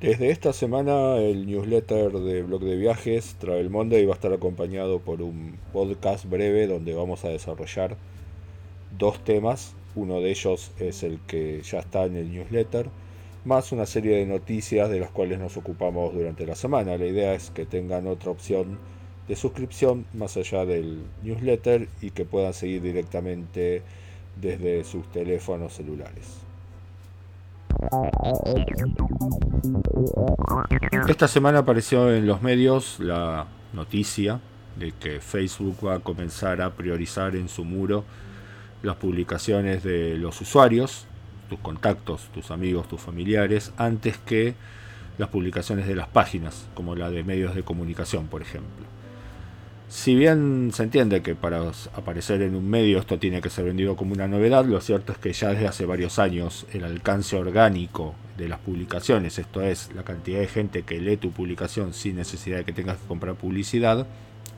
Desde esta semana el newsletter de Blog de Viajes Travel Monday va a estar acompañado por un podcast breve donde vamos a desarrollar dos temas. Uno de ellos es el que ya está en el newsletter, más una serie de noticias de las cuales nos ocupamos durante la semana. La idea es que tengan otra opción de suscripción más allá del newsletter y que puedan seguir directamente desde sus teléfonos celulares. Esta semana apareció en los medios la noticia de que Facebook va a comenzar a priorizar en su muro las publicaciones de los usuarios, tus contactos, tus amigos, tus familiares, antes que las publicaciones de las páginas, como la de medios de comunicación, por ejemplo. Si bien se entiende que para aparecer en un medio esto tiene que ser vendido como una novedad, lo cierto es que ya desde hace varios años el alcance orgánico de las publicaciones, esto es, la cantidad de gente que lee tu publicación sin necesidad de que tengas que comprar publicidad,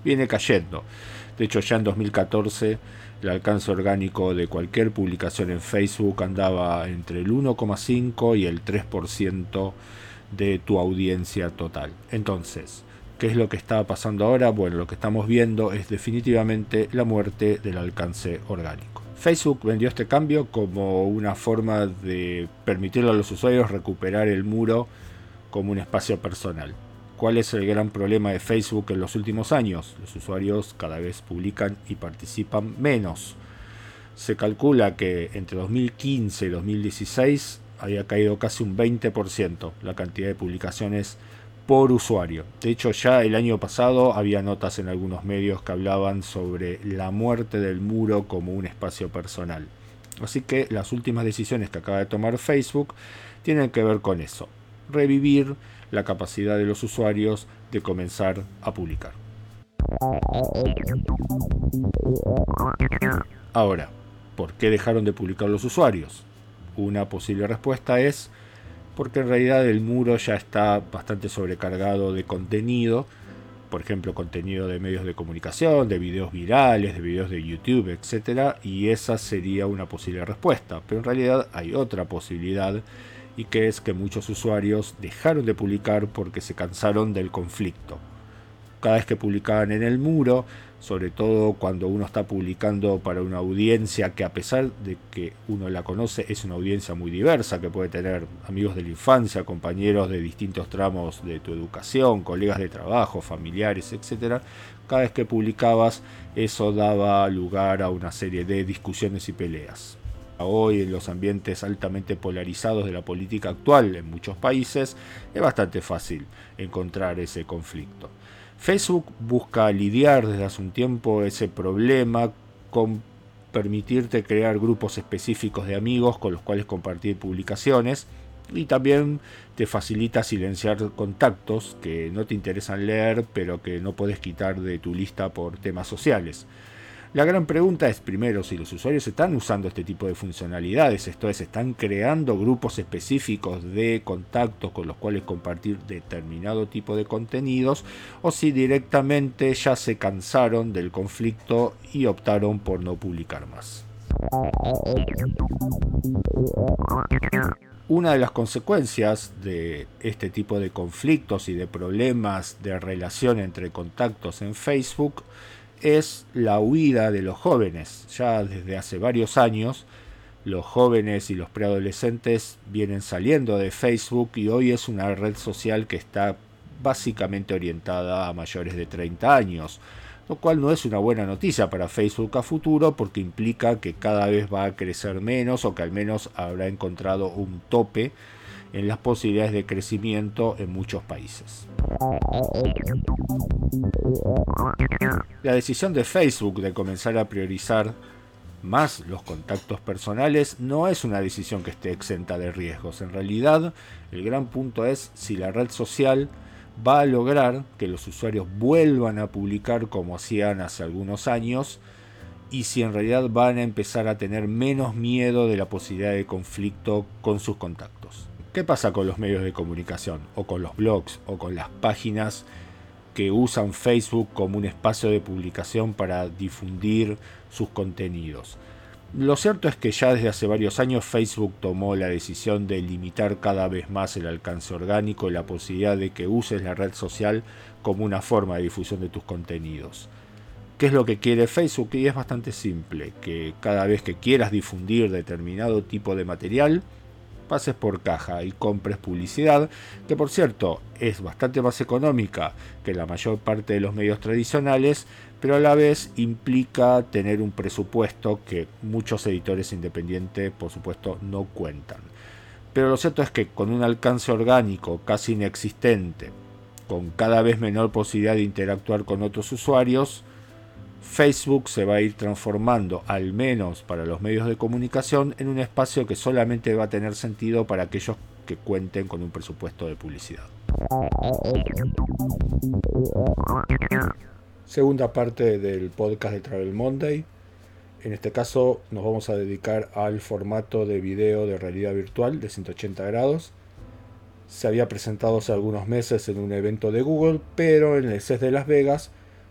viene cayendo. De hecho, ya en 2014 el alcance orgánico de cualquier publicación en Facebook andaba entre el 1,5 y el 3% de tu audiencia total. Entonces, ¿Qué es lo que está pasando ahora? Bueno, lo que estamos viendo es definitivamente la muerte del alcance orgánico. Facebook vendió este cambio como una forma de permitirle a los usuarios recuperar el muro como un espacio personal. ¿Cuál es el gran problema de Facebook en los últimos años? Los usuarios cada vez publican y participan menos. Se calcula que entre 2015 y 2016 había caído casi un 20% la cantidad de publicaciones por usuario. De hecho, ya el año pasado había notas en algunos medios que hablaban sobre la muerte del muro como un espacio personal. Así que las últimas decisiones que acaba de tomar Facebook tienen que ver con eso. Revivir la capacidad de los usuarios de comenzar a publicar. Ahora, ¿por qué dejaron de publicar los usuarios? Una posible respuesta es porque en realidad el muro ya está bastante sobrecargado de contenido, por ejemplo, contenido de medios de comunicación, de videos virales, de videos de YouTube, etc. Y esa sería una posible respuesta. Pero en realidad hay otra posibilidad y que es que muchos usuarios dejaron de publicar porque se cansaron del conflicto. Cada vez que publicaban en el muro, sobre todo cuando uno está publicando para una audiencia que a pesar de que uno la conoce es una audiencia muy diversa, que puede tener amigos de la infancia, compañeros de distintos tramos de tu educación, colegas de trabajo, familiares, etc. Cada vez que publicabas eso daba lugar a una serie de discusiones y peleas. Hoy en los ambientes altamente polarizados de la política actual en muchos países es bastante fácil encontrar ese conflicto. Facebook busca lidiar desde hace un tiempo ese problema con permitirte crear grupos específicos de amigos con los cuales compartir publicaciones y también te facilita silenciar contactos que no te interesan leer pero que no puedes quitar de tu lista por temas sociales. La gran pregunta es primero si los usuarios están usando este tipo de funcionalidades, esto es, están creando grupos específicos de contactos con los cuales compartir determinado tipo de contenidos, o si directamente ya se cansaron del conflicto y optaron por no publicar más. Una de las consecuencias de este tipo de conflictos y de problemas de relación entre contactos en Facebook es la huida de los jóvenes. Ya desde hace varios años los jóvenes y los preadolescentes vienen saliendo de Facebook y hoy es una red social que está básicamente orientada a mayores de 30 años, lo cual no es una buena noticia para Facebook a futuro porque implica que cada vez va a crecer menos o que al menos habrá encontrado un tope en las posibilidades de crecimiento en muchos países. La decisión de Facebook de comenzar a priorizar más los contactos personales no es una decisión que esté exenta de riesgos. En realidad, el gran punto es si la red social va a lograr que los usuarios vuelvan a publicar como hacían hace algunos años y si en realidad van a empezar a tener menos miedo de la posibilidad de conflicto con sus contactos. ¿Qué pasa con los medios de comunicación o con los blogs o con las páginas que usan Facebook como un espacio de publicación para difundir sus contenidos? Lo cierto es que ya desde hace varios años Facebook tomó la decisión de limitar cada vez más el alcance orgánico y la posibilidad de que uses la red social como una forma de difusión de tus contenidos. ¿Qué es lo que quiere Facebook? Y es bastante simple, que cada vez que quieras difundir determinado tipo de material, pases por caja y compres publicidad, que por cierto es bastante más económica que la mayor parte de los medios tradicionales, pero a la vez implica tener un presupuesto que muchos editores independientes por supuesto no cuentan. Pero lo cierto es que con un alcance orgánico casi inexistente, con cada vez menor posibilidad de interactuar con otros usuarios, Facebook se va a ir transformando, al menos para los medios de comunicación, en un espacio que solamente va a tener sentido para aquellos que cuenten con un presupuesto de publicidad. Segunda parte del podcast de Travel Monday. En este caso nos vamos a dedicar al formato de video de realidad virtual de 180 grados. Se había presentado hace algunos meses en un evento de Google, pero en el CES de Las Vegas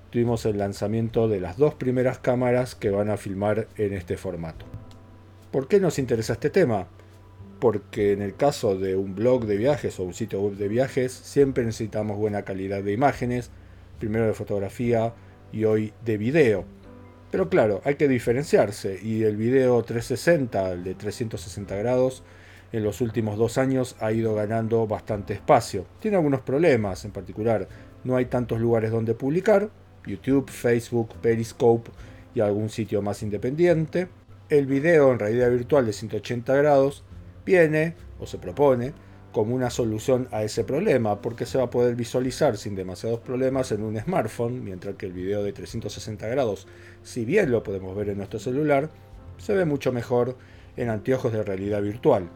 tuvimos el lanzamiento de las dos primeras cámaras que van a filmar en este formato. ¿Por qué nos interesa este tema? Porque en el caso de un blog de viajes o un sitio web de viajes siempre necesitamos buena calidad de imágenes, primero de fotografía y hoy de video. Pero claro, hay que diferenciarse y el video 360, el de 360 grados, en los últimos dos años ha ido ganando bastante espacio. Tiene algunos problemas, en particular no hay tantos lugares donde publicar, YouTube, Facebook, Periscope y algún sitio más independiente. El video en realidad virtual de 180 grados viene o se propone como una solución a ese problema, porque se va a poder visualizar sin demasiados problemas en un smartphone, mientras que el video de 360 grados, si bien lo podemos ver en nuestro celular, se ve mucho mejor en anteojos de realidad virtual.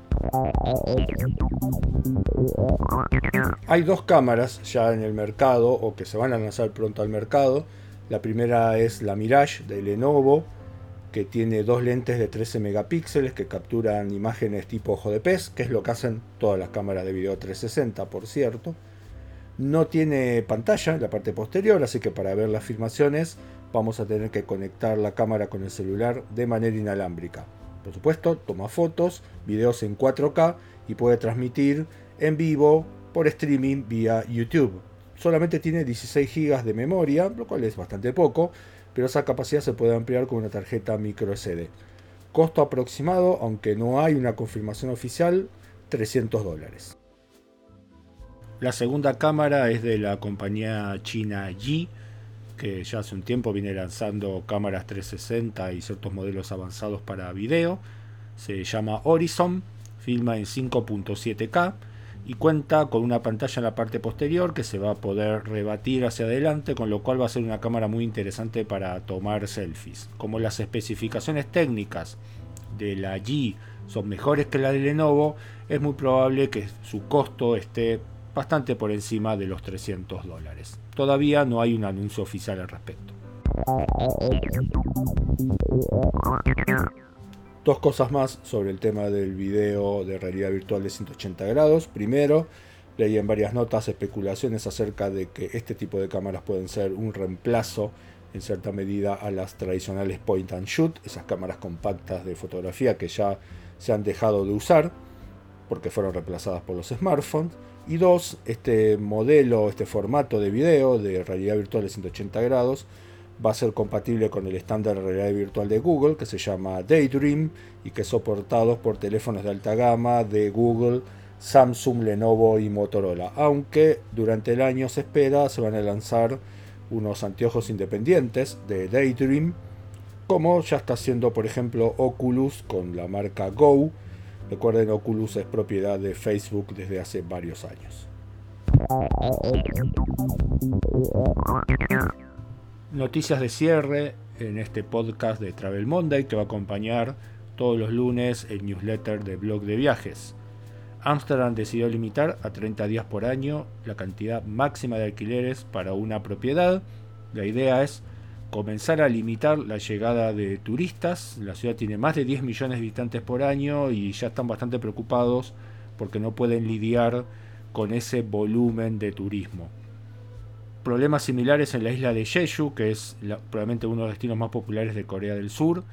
Hay dos cámaras ya en el mercado o que se van a lanzar pronto al mercado. La primera es la Mirage de Lenovo, que tiene dos lentes de 13 megapíxeles que capturan imágenes tipo ojo de pez, que es lo que hacen todas las cámaras de video 360, por cierto. No tiene pantalla en la parte posterior, así que para ver las filmaciones vamos a tener que conectar la cámara con el celular de manera inalámbrica. Por supuesto, toma fotos, videos en 4K y puede transmitir en vivo por streaming vía YouTube. Solamente tiene 16 GB de memoria, lo cual es bastante poco, pero esa capacidad se puede ampliar con una tarjeta micro SD. Costo aproximado, aunque no hay una confirmación oficial, 300 dólares. La segunda cámara es de la compañía china Yi, ya hace un tiempo viene lanzando cámaras 360 y ciertos modelos avanzados para video. Se llama Horizon, filma en 5.7K y cuenta con una pantalla en la parte posterior que se va a poder rebatir hacia adelante, con lo cual va a ser una cámara muy interesante para tomar selfies. Como las especificaciones técnicas de la G son mejores que la de Lenovo, es muy probable que su costo esté bastante por encima de los 300 dólares. Todavía no hay un anuncio oficial al respecto. Dos cosas más sobre el tema del video de realidad virtual de 180 grados. Primero, leí en varias notas especulaciones acerca de que este tipo de cámaras pueden ser un reemplazo en cierta medida a las tradicionales point and shoot, esas cámaras compactas de fotografía que ya se han dejado de usar porque fueron reemplazadas por los smartphones. Y dos, este modelo, este formato de video de realidad virtual de 180 grados va a ser compatible con el estándar de realidad virtual de Google que se llama Daydream y que es soportado por teléfonos de alta gama de Google, Samsung, Lenovo y Motorola. Aunque durante el año se espera se van a lanzar unos anteojos independientes de Daydream, como ya está haciendo por ejemplo Oculus con la marca Go. Recuerden, Oculus es propiedad de Facebook desde hace varios años. Noticias de cierre en este podcast de Travel Monday que va a acompañar todos los lunes el newsletter de blog de viajes. Amsterdam decidió limitar a 30 días por año la cantidad máxima de alquileres para una propiedad. La idea es comenzar a limitar la llegada de turistas. La ciudad tiene más de 10 millones de visitantes por año y ya están bastante preocupados porque no pueden lidiar con ese volumen de turismo problemas similares en la isla de Jeju, que es probablemente uno de los destinos más populares de Corea del Sur.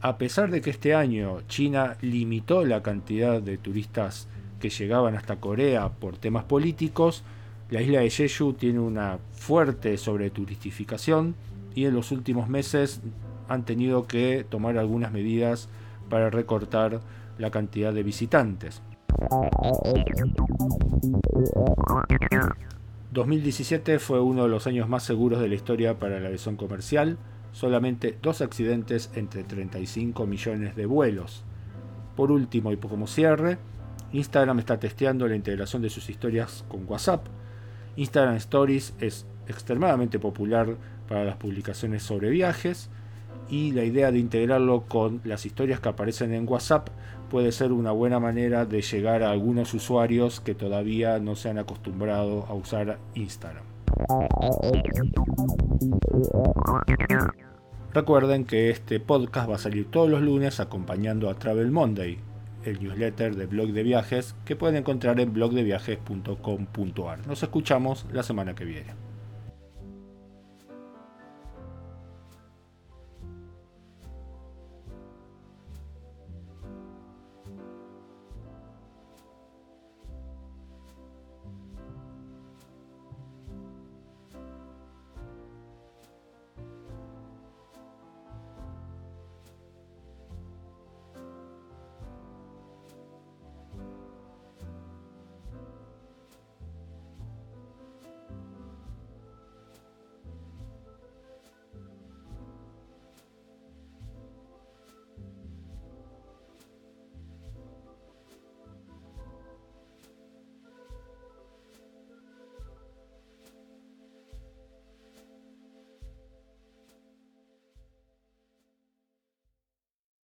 a pesar de que este año China limitó la cantidad de turistas que llegaban hasta Corea por temas políticos, la isla de Jeju tiene una fuerte sobreturistificación y en los últimos meses han tenido que tomar algunas medidas para recortar la cantidad de visitantes. 2017 fue uno de los años más seguros de la historia para la aviación comercial, solamente dos accidentes entre 35 millones de vuelos. Por último y como cierre, Instagram está testeando la integración de sus historias con WhatsApp. Instagram Stories es extremadamente popular para las publicaciones sobre viajes y la idea de integrarlo con las historias que aparecen en WhatsApp puede ser una buena manera de llegar a algunos usuarios que todavía no se han acostumbrado a usar Instagram. Recuerden que este podcast va a salir todos los lunes acompañando a Travel Monday, el newsletter de blog de viajes que pueden encontrar en blogdeviajes.com.ar. Nos escuchamos la semana que viene.